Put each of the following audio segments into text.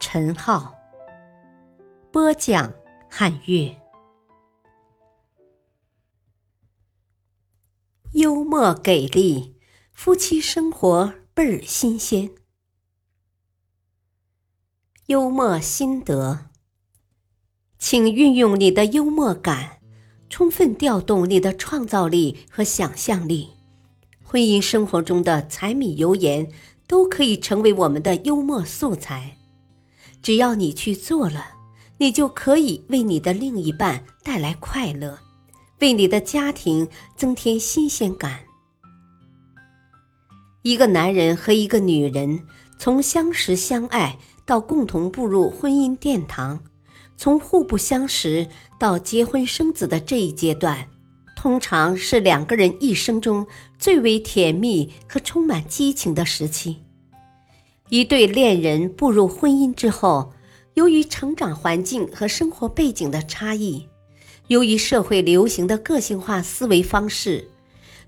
陈浩播讲，汉乐。幽默给力，夫妻生活倍儿新鲜。幽默心得，请运用你的幽默感，充分调动你的创造力和想象力。婚姻生活中的柴米油盐都可以成为我们的幽默素材。只要你去做了，你就可以为你的另一半带来快乐，为你的家庭增添新鲜感。一个男人和一个女人从相识相爱到共同步入婚姻殿堂，从互不相识到结婚生子的这一阶段，通常是两个人一生中最为甜蜜和充满激情的时期。一对恋人步入婚姻之后，由于成长环境和生活背景的差异，由于社会流行的个性化思维方式，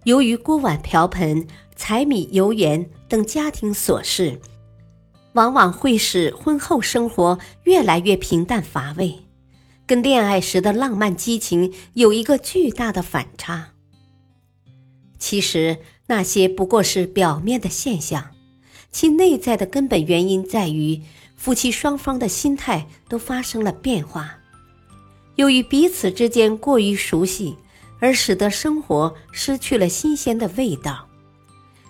由于锅碗瓢盆、柴米油盐等家庭琐事，往往会使婚后生活越来越平淡乏味，跟恋爱时的浪漫激情有一个巨大的反差。其实那些不过是表面的现象。其内在的根本原因在于，夫妻双方的心态都发生了变化。由于彼此之间过于熟悉，而使得生活失去了新鲜的味道。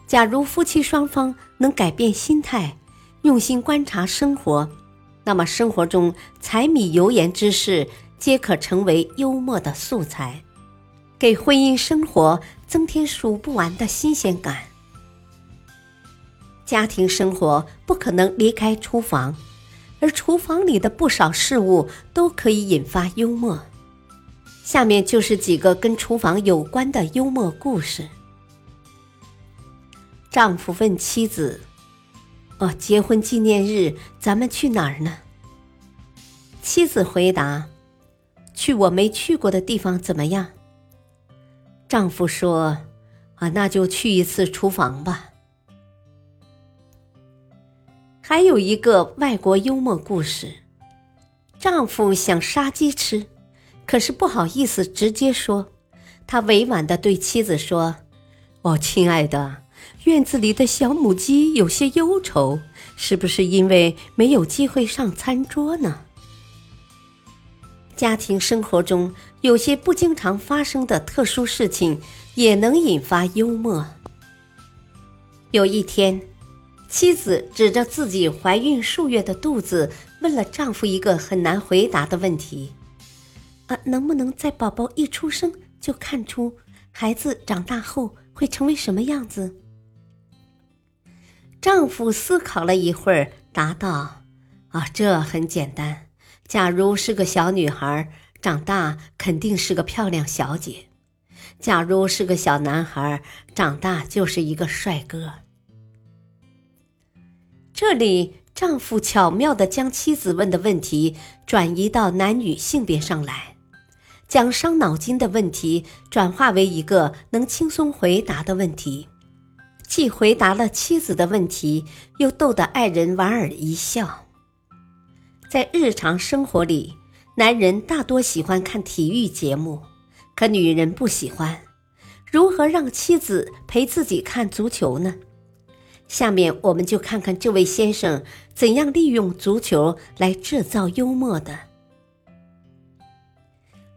假如夫妻双方能改变心态，用心观察生活，那么生活中柴米油盐之事皆可成为幽默的素材，给婚姻生活增添数不完的新鲜感。家庭生活不可能离开厨房，而厨房里的不少事物都可以引发幽默。下面就是几个跟厨房有关的幽默故事。丈夫问妻子：“哦，结婚纪念日咱们去哪儿呢？”妻子回答：“去我没去过的地方，怎么样？”丈夫说：“啊，那就去一次厨房吧。”还有一个外国幽默故事：丈夫想杀鸡吃，可是不好意思直接说。他委婉的对妻子说：“哦，亲爱的，院子里的小母鸡有些忧愁，是不是因为没有机会上餐桌呢？”家庭生活中有些不经常发生的特殊事情，也能引发幽默。有一天。妻子指着自己怀孕数月的肚子，问了丈夫一个很难回答的问题：“啊，能不能在宝宝一出生就看出孩子长大后会成为什么样子？”丈夫思考了一会儿，答道：“啊，这很简单。假如是个小女孩，长大肯定是个漂亮小姐；假如是个小男孩，长大就是一个帅哥。”这里，丈夫巧妙地将妻子问的问题转移到男女性别上来，将伤脑筋的问题转化为一个能轻松回答的问题，既回答了妻子的问题，又逗得爱人莞尔一笑。在日常生活里，男人大多喜欢看体育节目，可女人不喜欢。如何让妻子陪自己看足球呢？下面我们就看看这位先生怎样利用足球来制造幽默的。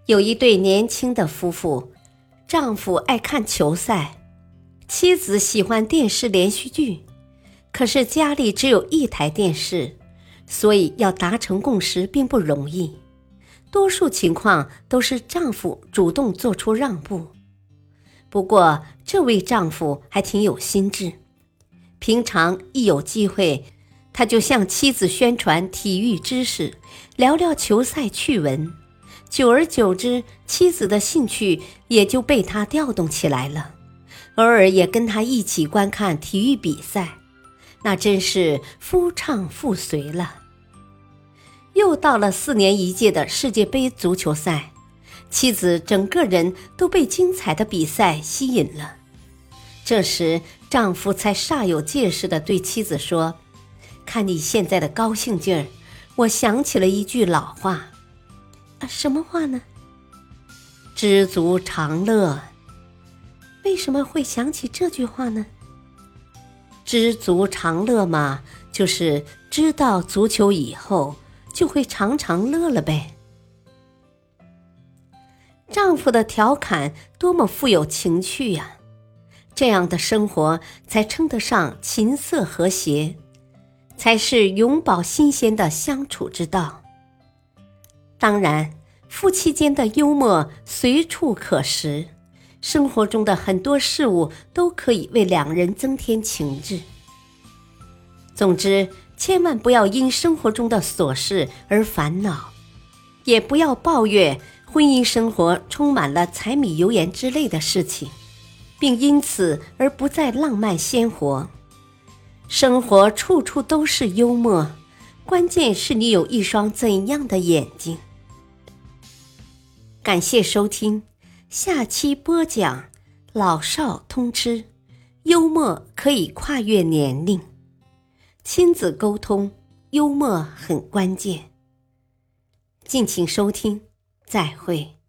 有一对年轻的夫妇，丈夫爱看球赛，妻子喜欢电视连续剧，可是家里只有一台电视，所以要达成共识并不容易。多数情况都是丈夫主动做出让步。不过，这位丈夫还挺有心智。平常一有机会，他就向妻子宣传体育知识，聊聊球赛趣闻。久而久之，妻子的兴趣也就被他调动起来了，偶尔也跟他一起观看体育比赛，那真是夫唱妇随了。又到了四年一届的世界杯足球赛，妻子整个人都被精彩的比赛吸引了。这时，丈夫才煞有介事地对妻子说：“看你现在的高兴劲儿，我想起了一句老话。”啊什么话呢？知足常乐。为什么会想起这句话呢？知足常乐嘛，就是知道足球以后就会常常乐了呗。丈夫的调侃多么富有情趣呀！这样的生活才称得上琴瑟和谐，才是永葆新鲜的相处之道。当然，夫妻间的幽默随处可拾，生活中的很多事物都可以为两人增添情致。总之，千万不要因生活中的琐事而烦恼，也不要抱怨婚姻生活充满了柴米油盐之类的事情，并因此而不再浪漫鲜活。生活处处都是幽默，关键是你有一双怎样的眼睛。感谢收听，下期播讲老少通吃，幽默可以跨越年龄，亲子沟通幽默很关键。敬请收听，再会。